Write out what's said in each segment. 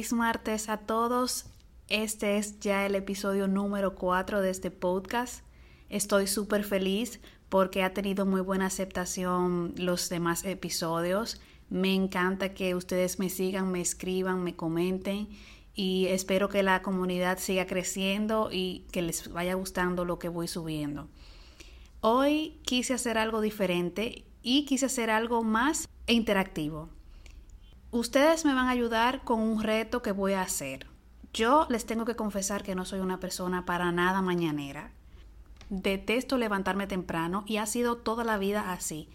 feliz martes a todos. Este es ya el episodio número 4 de este podcast. Estoy súper feliz porque ha tenido muy buena aceptación los demás episodios. Me encanta que ustedes me sigan, me escriban, me comenten y espero que la comunidad siga creciendo y que les vaya gustando lo que voy subiendo. Hoy quise hacer algo diferente y quise hacer algo más interactivo. Ustedes me van a ayudar con un reto que voy a hacer. Yo les tengo que confesar que no soy una persona para nada mañanera. Detesto levantarme temprano y ha sido toda la vida así.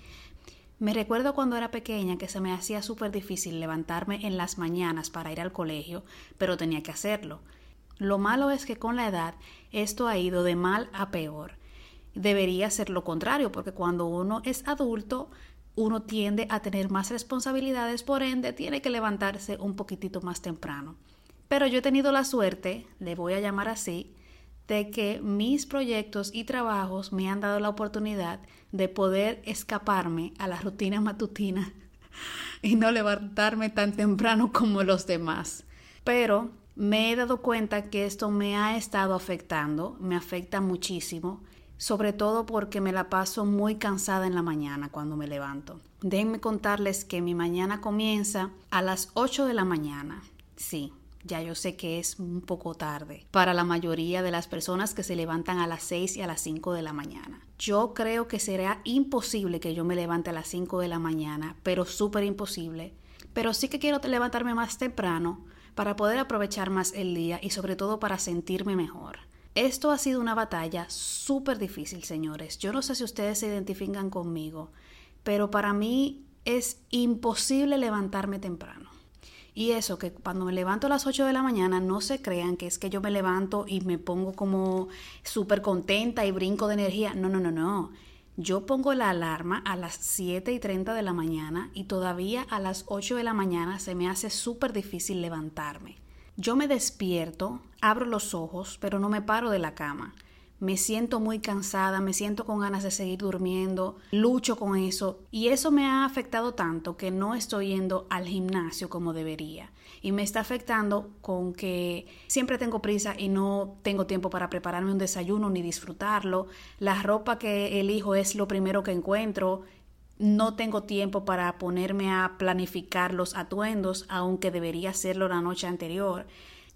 Me recuerdo cuando era pequeña que se me hacía súper difícil levantarme en las mañanas para ir al colegio, pero tenía que hacerlo. Lo malo es que con la edad esto ha ido de mal a peor. Debería ser lo contrario, porque cuando uno es adulto, uno tiende a tener más responsabilidades, por ende tiene que levantarse un poquitito más temprano. Pero yo he tenido la suerte, le voy a llamar así, de que mis proyectos y trabajos me han dado la oportunidad de poder escaparme a la rutina matutina y no levantarme tan temprano como los demás. Pero me he dado cuenta que esto me ha estado afectando, me afecta muchísimo, sobre todo porque me la paso muy cansada en la mañana cuando me levanto. Déjenme contarles que mi mañana comienza a las 8 de la mañana. Sí, ya yo sé que es un poco tarde para la mayoría de las personas que se levantan a las 6 y a las 5 de la mañana. Yo creo que será imposible que yo me levante a las 5 de la mañana, pero súper imposible. Pero sí que quiero levantarme más temprano para poder aprovechar más el día y sobre todo para sentirme mejor. Esto ha sido una batalla súper difícil, señores. Yo no sé si ustedes se identifican conmigo, pero para mí es imposible levantarme temprano. Y eso, que cuando me levanto a las 8 de la mañana, no se crean que es que yo me levanto y me pongo como súper contenta y brinco de energía. No, no, no, no. Yo pongo la alarma a las 7 y 30 de la mañana y todavía a las 8 de la mañana se me hace súper difícil levantarme. Yo me despierto, abro los ojos, pero no me paro de la cama. Me siento muy cansada, me siento con ganas de seguir durmiendo, lucho con eso y eso me ha afectado tanto que no estoy yendo al gimnasio como debería. Y me está afectando con que siempre tengo prisa y no tengo tiempo para prepararme un desayuno ni disfrutarlo, la ropa que elijo es lo primero que encuentro, no tengo tiempo para ponerme a planificar los atuendos aunque debería hacerlo la noche anterior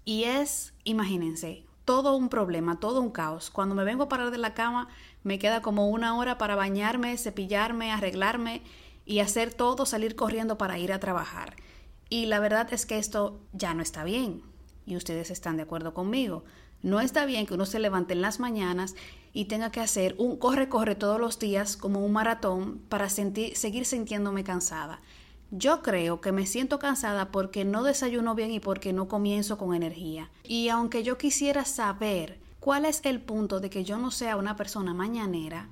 y es, imagínense, todo un problema, todo un caos. Cuando me vengo a parar de la cama, me queda como una hora para bañarme, cepillarme, arreglarme y hacer todo, salir corriendo para ir a trabajar. Y la verdad es que esto ya no está bien. Y ustedes están de acuerdo conmigo. No está bien que uno se levante en las mañanas y tenga que hacer un corre-corre todos los días como un maratón para sentir, seguir sintiéndome cansada. Yo creo que me siento cansada porque no desayuno bien y porque no comienzo con energía. Y aunque yo quisiera saber cuál es el punto de que yo no sea una persona mañanera,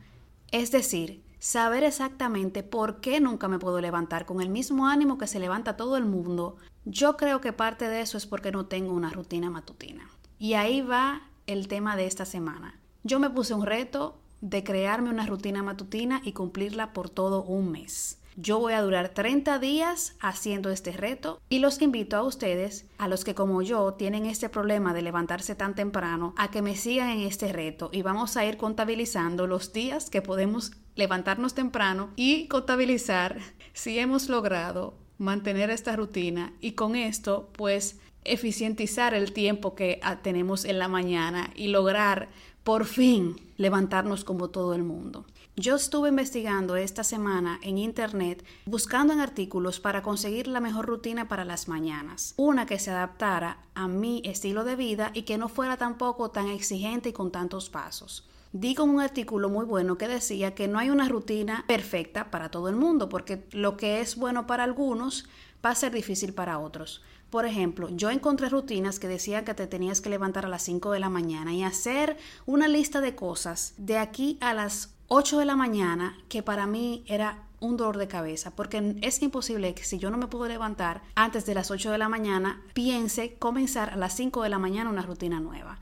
es decir, saber exactamente por qué nunca me puedo levantar con el mismo ánimo que se levanta todo el mundo, yo creo que parte de eso es porque no tengo una rutina matutina. Y ahí va el tema de esta semana. Yo me puse un reto de crearme una rutina matutina y cumplirla por todo un mes. Yo voy a durar 30 días haciendo este reto y los invito a ustedes, a los que como yo tienen este problema de levantarse tan temprano, a que me sigan en este reto y vamos a ir contabilizando los días que podemos levantarnos temprano y contabilizar si hemos logrado mantener esta rutina y con esto pues eficientizar el tiempo que tenemos en la mañana y lograr por fin levantarnos como todo el mundo. Yo estuve investigando esta semana en Internet buscando en artículos para conseguir la mejor rutina para las mañanas, una que se adaptara a mi estilo de vida y que no fuera tampoco tan exigente y con tantos pasos. Di con un artículo muy bueno que decía que no hay una rutina perfecta para todo el mundo, porque lo que es bueno para algunos va a ser difícil para otros. Por ejemplo, yo encontré rutinas que decían que te tenías que levantar a las 5 de la mañana y hacer una lista de cosas de aquí a las 8 de la mañana, que para mí era un dolor de cabeza, porque es imposible que si yo no me puedo levantar antes de las 8 de la mañana, piense comenzar a las 5 de la mañana una rutina nueva.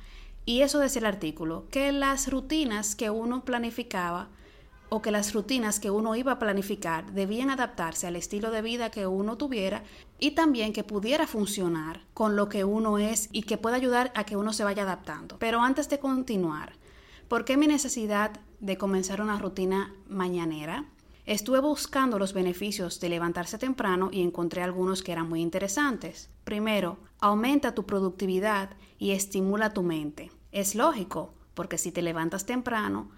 Y eso decía el artículo, que las rutinas que uno planificaba o que las rutinas que uno iba a planificar debían adaptarse al estilo de vida que uno tuviera y también que pudiera funcionar con lo que uno es y que pueda ayudar a que uno se vaya adaptando. Pero antes de continuar, ¿por qué mi necesidad de comenzar una rutina mañanera? Estuve buscando los beneficios de levantarse temprano y encontré algunos que eran muy interesantes. Primero, aumenta tu productividad y estimula tu mente. Es lógico, porque si te levantas temprano,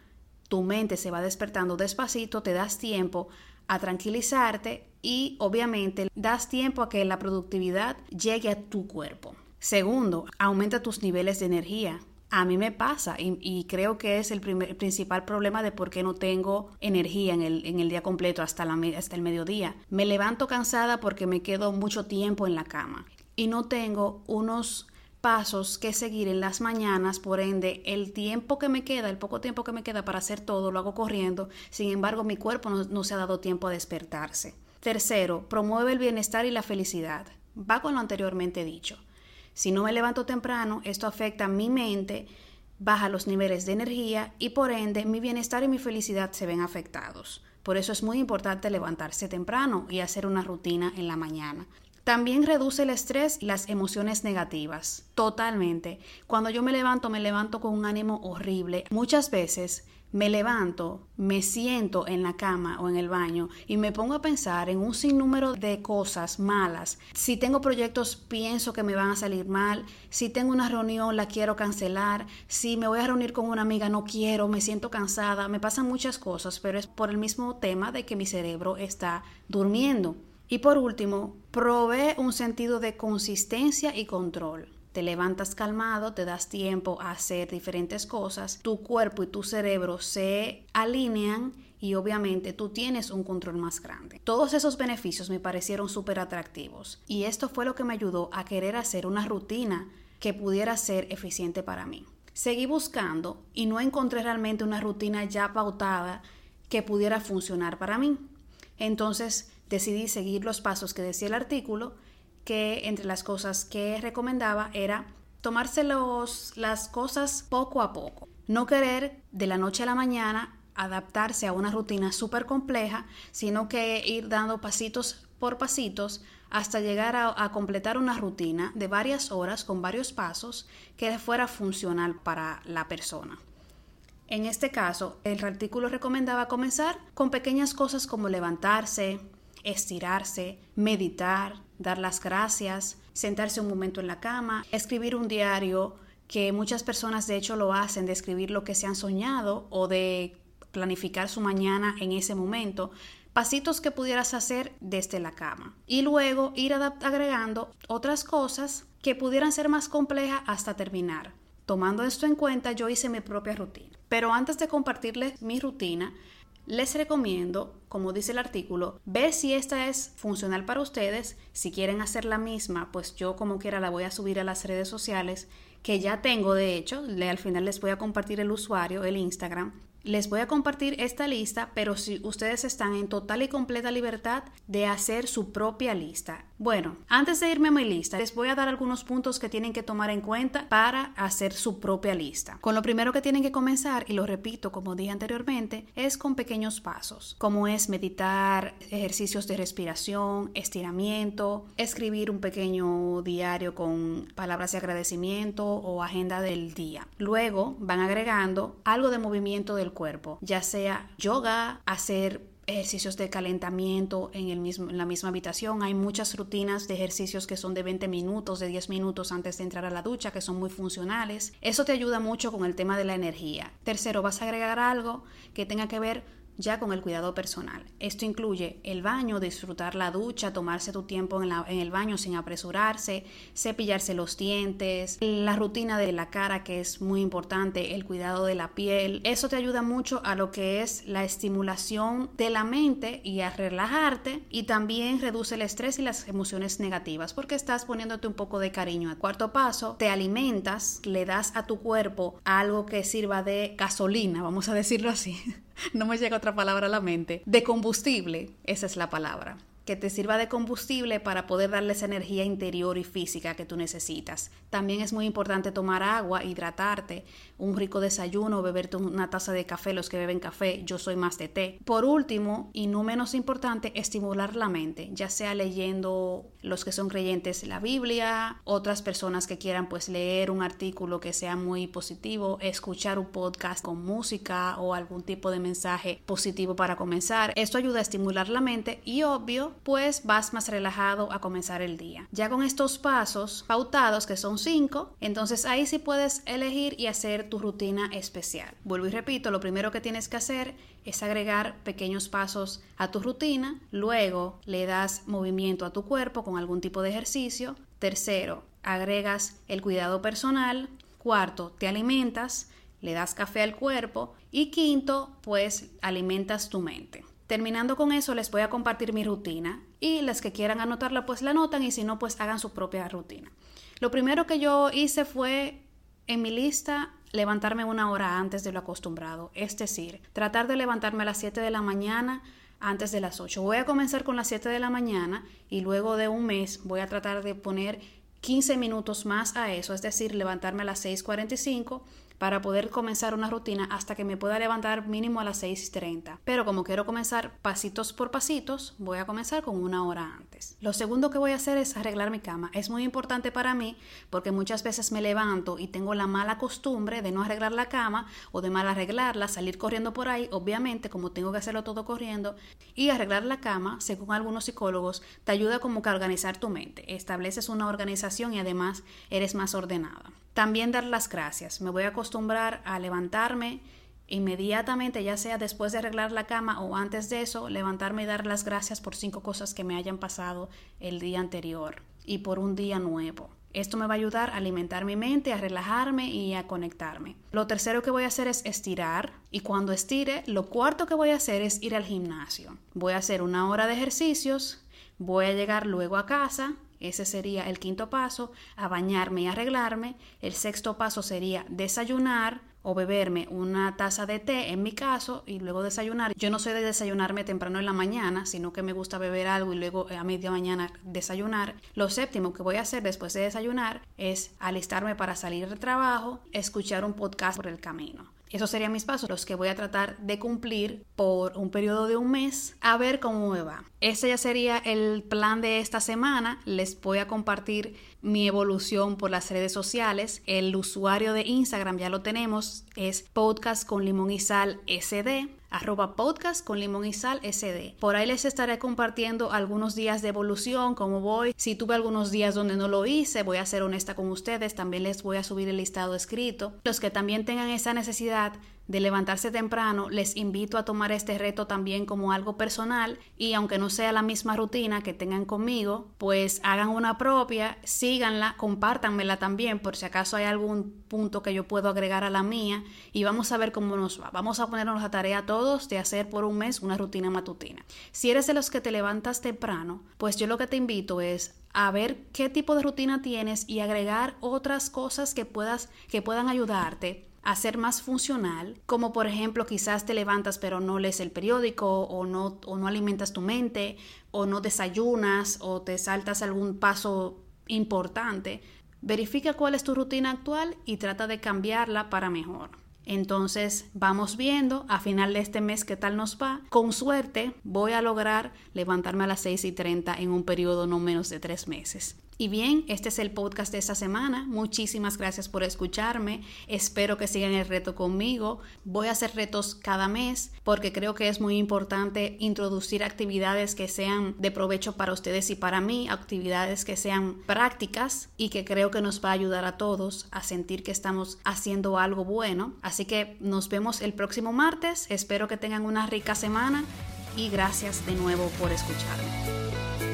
tu mente se va despertando despacito, te das tiempo a tranquilizarte y obviamente das tiempo a que la productividad llegue a tu cuerpo. Segundo, aumenta tus niveles de energía. A mí me pasa y, creo que es el, principal problema de por qué no tengo energía en el, en el día completo hasta, la, hasta el mediodía. Me levanto cansada porque me quedo mucho tiempo en la cama y no tengo unos pasos que seguir en las mañanas, por ende el tiempo que me queda, el poco tiempo que me queda para hacer todo, lo hago corriendo, sin embargo mi cuerpo no, se ha dado tiempo a despertarse. Tercero, promueve el bienestar y la felicidad. Va con lo anteriormente dicho. Si no me levanto temprano, esto afecta a mi mente, baja los niveles de energía y por ende mi bienestar y mi felicidad se ven afectados. Por eso es muy importante levantarse temprano y hacer una rutina en la mañana. También reduce el estrés y las emociones negativas. Totalmente. Cuando yo me levanto, me levanto con un ánimo horrible. Muchas veces me levanto, me siento en la cama o en el baño y me pongo a pensar en un sinnúmero de cosas malas. Si tengo proyectos, pienso que me van a salir mal. Si tengo una reunión, la quiero cancelar. Si me voy a reunir con una amiga, no quiero, me siento cansada. Me pasan muchas cosas, pero es por el mismo tema de que mi cerebro está durmiendo. Y por último, provee un sentido de consistencia y control. Te levantas calmado, te das tiempo a hacer diferentes cosas, tu cuerpo y tu cerebro se alinean y obviamente tú tienes un control más grande. Todos esos beneficios me parecieron súper atractivos y esto fue lo que me ayudó a querer hacer una rutina que pudiera ser eficiente para mí. Seguí buscando y no encontré realmente una rutina ya pautada que pudiera funcionar para mí. Entonces decidí seguir los pasos que decía el artículo, que entre las cosas que recomendaba era tomarse las cosas poco a poco. No querer de la noche a la mañana adaptarse a una rutina súper compleja, sino que ir dando pasitos por pasitos hasta llegar a, a, completar una rutina de varias horas con varios pasos que fuera funcional para la persona. En este caso, el artículo recomendaba comenzar con pequeñas cosas como levantarse, estirarse, meditar, dar las gracias, sentarse un momento en la cama, escribir un diario, que muchas personas de hecho lo hacen, de escribir lo que se han soñado o de planificar su mañana en ese momento, pasitos que pudieras hacer desde la cama. Y luego ir agregando otras cosas que pudieran ser más complejas hasta terminar. Tomando esto en cuenta, yo hice mi propia rutina. Pero antes de compartirles mi rutina, les recomiendo, como dice el artículo, ver si esta es funcional para ustedes. Si quieren hacer la misma, pues yo como quiera la voy a subir a las redes sociales que ya tengo de hecho. Al final les voy a compartir el usuario, el Instagram, les voy a compartir esta lista, pero si ustedes están en total y completa libertad de hacer su propia lista. Bueno, antes de irme a mi lista, les voy a dar algunos puntos que tienen que tomar en cuenta para hacer su propia lista. Con lo primero que tienen que comenzar, y lo repito como dije anteriormente, es con pequeños pasos, como es meditar, ejercicios de respiración, estiramiento, escribir un pequeño diario con palabras de agradecimiento o agenda del día. Luego van agregando algo de movimiento del cuerpo, ya sea yoga, hacer ejercicios de calentamiento en, el mismo, en la misma habitación. Hay muchas rutinas de ejercicios que son de 20 minutos, de 10 minutos antes de entrar a la ducha, que son muy funcionales. Eso te ayuda mucho con el tema de la energía. Tercero, vas a agregar algo que tenga que ver ya con el cuidado personal. Esto incluye el baño, disfrutar la ducha, tomarse tu tiempo en, el baño sin apresurarse, cepillarse los dientes, la rutina de la cara que es muy importante, el cuidado de la piel. Eso te ayuda mucho a lo que es la estimulación de la mente y a relajarte y también reduce el estrés y las emociones negativas porque estás poniéndote un poco de cariño. Al cuarto paso, te alimentas, le das a tu cuerpo algo que sirva de gasolina, vamos a decirlo así no me llega otra palabra a la mente, de combustible, esa es la palabra que te sirva de combustible para poder darle esa energía interior y física que tú necesitas. También es muy importante tomar agua, hidratarte, un rico desayuno, beberte una taza de café, los que beben café, yo soy más de té. Por último, y no menos importante, estimular la mente, ya sea leyendo los que son creyentes la Biblia, otras personas que quieran pues leer un artículo que sea muy positivo, escuchar un podcast con música o algún tipo de mensaje positivo para comenzar. Esto ayuda a estimular la mente y obvio, pues vas más relajado a comenzar el día. Ya con estos pasos pautados, que son cinco, entonces ahí sí puedes elegir y hacer tu rutina especial. Vuelvo y repito, lo primero que tienes que hacer es agregar pequeños pasos a tu rutina, luego le das movimiento a tu cuerpo con algún tipo de ejercicio, tercero, agregas el cuidado personal, cuarto, te alimentas, le das café al cuerpo y quinto, pues alimentas tu mente. Terminando con eso, les voy a compartir mi rutina y las que quieran anotarla, pues la anotan y si no, pues hagan su propia rutina. Lo primero que yo hice fue en mi lista levantarme una hora antes de lo acostumbrado, es decir, tratar de levantarme a las 7 de la mañana antes de las 8. Voy a comenzar con las 7 de la mañana y luego de un mes voy a tratar de poner 15 minutos más a eso, es decir, levantarme a las 6.45 para poder comenzar una rutina hasta que me pueda levantar mínimo a las 6.30. Pero como quiero comenzar pasitos por pasitos, voy a comenzar con una hora antes. Lo segundo que voy a hacer es arreglar mi cama. Es muy importante para mí porque muchas veces me levanto y tengo la mala costumbre de no arreglar la cama o de mal arreglarla, salir corriendo por ahí, obviamente como tengo que hacerlo todo corriendo. Y arreglar la cama, según algunos psicólogos, te ayuda como que a organizar tu mente. Estableces una organización y además eres más ordenada. También dar las gracias. Me voy a acostumbrar a levantarme inmediatamente, ya sea después de arreglar la cama o antes de eso, levantarme y dar las gracias por cinco cosas que me hayan pasado el día anterior y por un día nuevo. Esto me va a ayudar a alimentar mi mente, a relajarme y a conectarme. Lo tercero que voy a hacer es estirar y cuando estire, lo cuarto que voy a hacer es ir al gimnasio. Voy a hacer una hora de ejercicios, voy a llegar luego a casa, ese sería el quinto paso, a bañarme y arreglarme. El sexto paso sería desayunar o beberme una taza de té, en mi caso, y luego desayunar. Yo no soy de desayunarme temprano en la mañana, sino que me gusta beber algo y luego a media mañana desayunar. Lo séptimo que voy a hacer después de desayunar es alistarme para salir de trabajo, escuchar un podcast por el camino. Esos serían mis pasos, los que voy a tratar de cumplir por un periodo de un mes, a ver cómo me va. Ese ya sería el plan de esta semana. Les voy a compartir mi evolución por las redes sociales. El usuario de Instagram ya lo tenemos, es podcast con limón y sal SD arroba podcast con limón y sal SD. Por ahí les estaré compartiendo algunos días de evolución, cómo voy. Si tuve algunos días donde no lo hice, voy a ser honesta con ustedes, también les voy a subir el listado escrito. Los que también tengan esa necesidad de levantarse temprano, les invito a tomar este reto también como algo personal y aunque no sea la misma rutina que tengan conmigo, pues hagan una propia, síganla, compártanmela también por si acaso hay algún punto que yo puedo agregar a la mía y vamos a ver cómo nos va. Vamos a ponernos la tarea todos de hacer por un mes una rutina matutina. Si eres de los que te levantas temprano, pues yo lo que te invito es a ver qué tipo de rutina tienes y agregar otras cosas que puedas que puedan ayudarte a ser más funcional, como por ejemplo quizás te levantas pero no lees el periódico o no, o no alimentas tu mente o no desayunas o te saltas algún paso importante, verifica cuál es tu rutina actual y trata de cambiarla para mejor. Entonces vamos viendo a final de este mes qué tal nos va. Con suerte voy a lograr levantarme a las 6 y 30 en un periodo no menos de tres meses. Y bien, este es el podcast de esta semana. Muchísimas gracias por escucharme. Espero que sigan el reto conmigo. Voy a hacer retos cada mes porque creo que es muy importante introducir actividades que sean de provecho para ustedes y para mí, actividades que sean prácticas y que creo que nos va a ayudar a todos a sentir que estamos haciendo algo bueno. Así que nos vemos el próximo martes. Espero que tengan una rica semana y gracias de nuevo por escucharme.